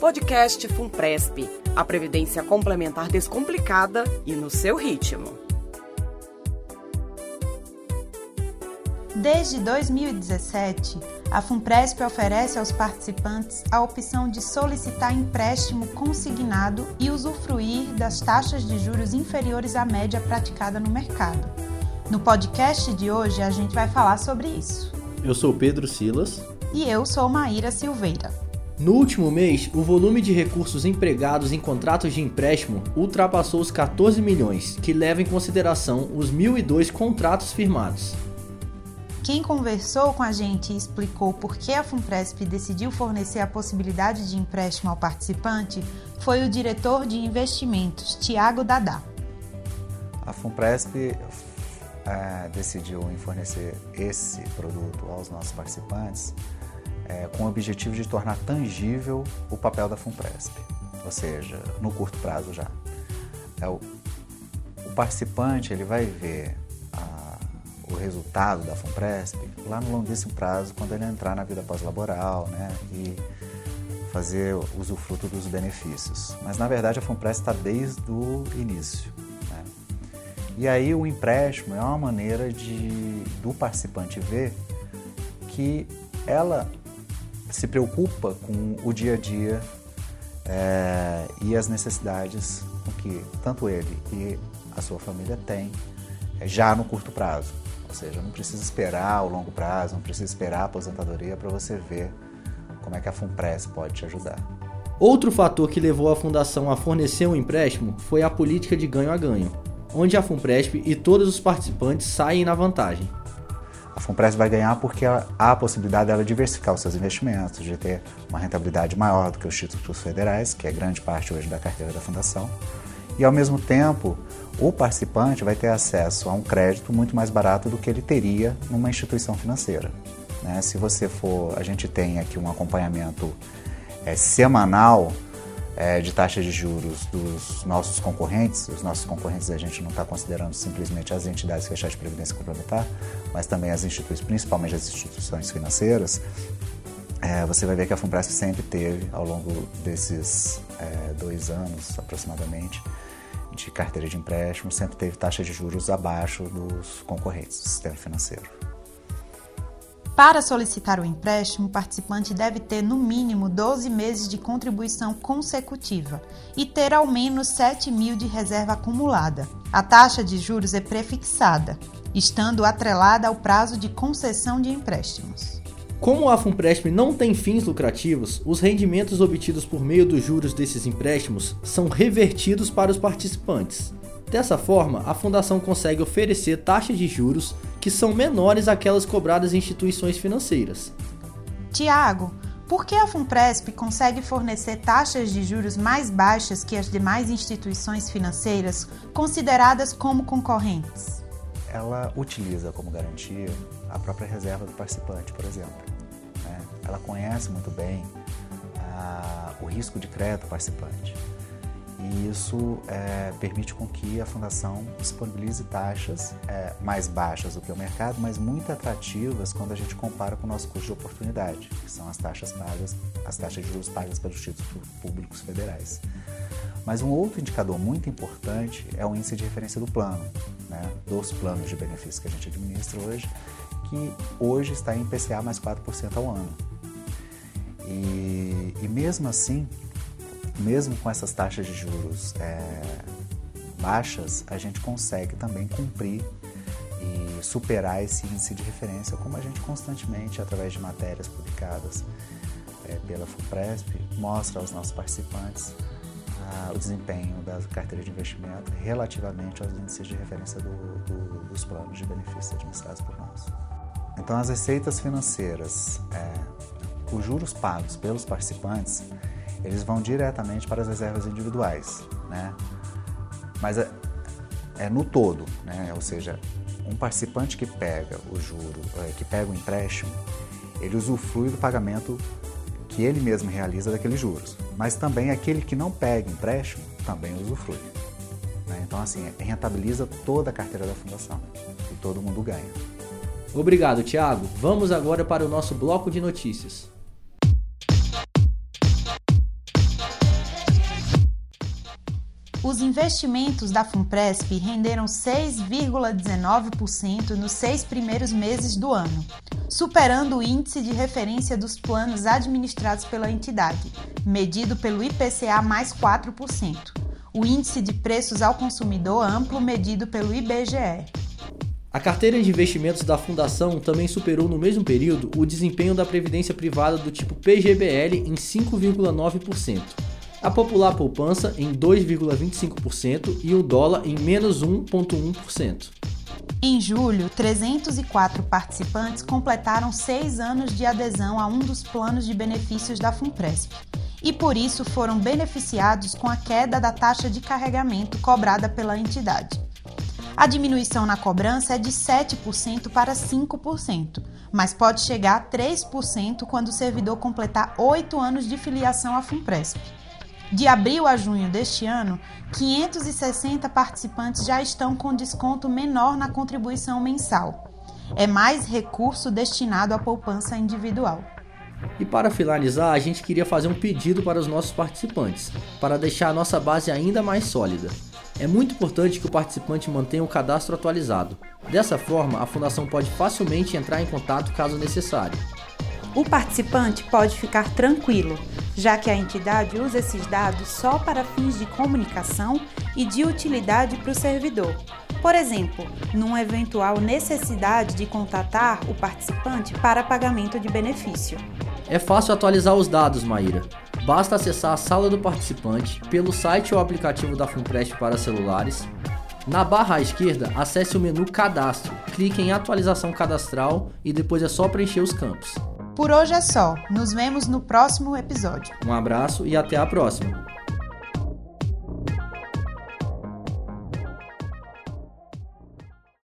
Podcast Funpresp, a previdência complementar descomplicada e no seu ritmo. Desde 2017, a Funpresp oferece aos participantes a opção de solicitar empréstimo consignado e usufruir das taxas de juros inferiores à média praticada no mercado. No podcast de hoje, a gente vai falar sobre isso. Eu sou Pedro Silas. E eu sou Maíra Silveira. No último mês, o volume de recursos empregados em contratos de empréstimo ultrapassou os 14 milhões, que leva em consideração os 1.002 contratos firmados. Quem conversou com a gente e explicou por que a Funpresp decidiu fornecer a possibilidade de empréstimo ao participante foi o diretor de investimentos, Tiago Dadá. A Funpresp é, decidiu em fornecer esse produto aos nossos participantes é, com o objetivo de tornar tangível o papel da Funpresp, ou seja, no curto prazo já. É, o, o participante ele vai ver a, o resultado da Funpresp lá no longuíssimo prazo, quando ele entrar na vida pós-laboral né, e fazer usufruto dos benefícios. Mas na verdade a Funpresp está desde o início. Né? E aí o empréstimo é uma maneira de do participante ver que ela se preocupa com o dia a dia é, e as necessidades que tanto ele e a sua família têm é, já no curto prazo. Ou seja, não precisa esperar o longo prazo, não precisa esperar a aposentadoria para você ver como é que a Funpress pode te ajudar. Outro fator que levou a fundação a fornecer um empréstimo foi a política de ganho a ganho, onde a Funpresp e todos os participantes saem na vantagem. A Funpresp vai ganhar porque há a possibilidade dela diversificar os seus investimentos, de ter uma rentabilidade maior do que os títulos federais, que é grande parte hoje da carteira da fundação. E ao mesmo tempo, o participante vai ter acesso a um crédito muito mais barato do que ele teria numa instituição financeira. Né? Se você for, a gente tem aqui um acompanhamento é, semanal é, de taxas de juros dos nossos concorrentes. Os nossos concorrentes a gente não está considerando simplesmente as entidades fechadas de previdência complementar, mas também as instituições, principalmente as instituições financeiras. É, você vai ver que a Funpresp sempre teve, ao longo desses é, dois anos aproximadamente, de carteira de empréstimo, sempre teve taxas de juros abaixo dos concorrentes do sistema financeiro. Para solicitar o empréstimo, o participante deve ter no mínimo 12 meses de contribuição consecutiva e ter ao menos 7 mil de reserva acumulada. A taxa de juros é prefixada, estando atrelada ao prazo de concessão de empréstimos. Como a Funpresp não tem fins lucrativos, os rendimentos obtidos por meio dos juros desses empréstimos são revertidos para os participantes. Dessa forma, a fundação consegue oferecer taxas de juros que são menores àquelas cobradas em instituições financeiras. Tiago, por que a Funpresp consegue fornecer taxas de juros mais baixas que as demais instituições financeiras consideradas como concorrentes? Ela utiliza como garantia a própria reserva do participante, por exemplo. Né? Ela conhece muito bem ah, o risco de crédito do participante e isso é, permite com que a fundação disponibilize taxas é, mais baixas do que o mercado, mas muito atrativas quando a gente compara com o nosso custo de oportunidade, que são as taxas pagas, as taxas de juros pagas pelos títulos públicos federais. Mas um outro indicador muito importante é o índice de referência do plano, né, dos planos de benefícios que a gente administra hoje, que hoje está em PCA mais 4% ao ano. E, e mesmo assim, mesmo com essas taxas de juros é, baixas, a gente consegue também cumprir e superar esse índice de referência, como a gente constantemente, através de matérias publicadas é, pela FUPRESP, mostra aos nossos participantes o desempenho da carteira de investimento relativamente aos índices de referência do, do, dos planos de benefícios administrados por nós. Então, as receitas financeiras, é, os juros pagos pelos participantes, eles vão diretamente para as reservas individuais, né? Mas é, é no todo, né? Ou seja, um participante que pega o juro, é, que pega o empréstimo, ele usufrui do pagamento que ele mesmo realiza daqueles juros. Mas também aquele que não pega empréstimo também usufrui. Né? Então, assim, rentabiliza toda a carteira da fundação e todo mundo ganha. Obrigado, Tiago. Vamos agora para o nosso bloco de notícias. Os investimentos da FUNPRESP renderam 6,19% nos seis primeiros meses do ano, superando o índice de referência dos planos administrados pela entidade, medido pelo IPCA mais 4%, o índice de preços ao consumidor amplo medido pelo IBGE. A carteira de investimentos da Fundação também superou no mesmo período o desempenho da previdência privada do tipo PGBL em 5,9% a popular poupança em 2,25% e o dólar em menos 1,1%. Em julho, 304 participantes completaram seis anos de adesão a um dos planos de benefícios da FUNPRESP e por isso foram beneficiados com a queda da taxa de carregamento cobrada pela entidade. A diminuição na cobrança é de 7% para 5%, mas pode chegar a 3% quando o servidor completar oito anos de filiação à FUNPRESP. De abril a junho deste ano, 560 participantes já estão com desconto menor na contribuição mensal. É mais recurso destinado à poupança individual. E para finalizar, a gente queria fazer um pedido para os nossos participantes, para deixar a nossa base ainda mais sólida. É muito importante que o participante mantenha o cadastro atualizado. Dessa forma, a fundação pode facilmente entrar em contato caso necessário. O participante pode ficar tranquilo, já que a entidade usa esses dados só para fins de comunicação e de utilidade para o servidor. Por exemplo, numa eventual necessidade de contatar o participante para pagamento de benefício. É fácil atualizar os dados, Maíra. Basta acessar a sala do participante pelo site ou aplicativo da FUNPREST para celulares. Na barra à esquerda, acesse o menu Cadastro, clique em Atualização Cadastral e depois é só preencher os campos. Por hoje é só. Nos vemos no próximo episódio. Um abraço e até a próxima.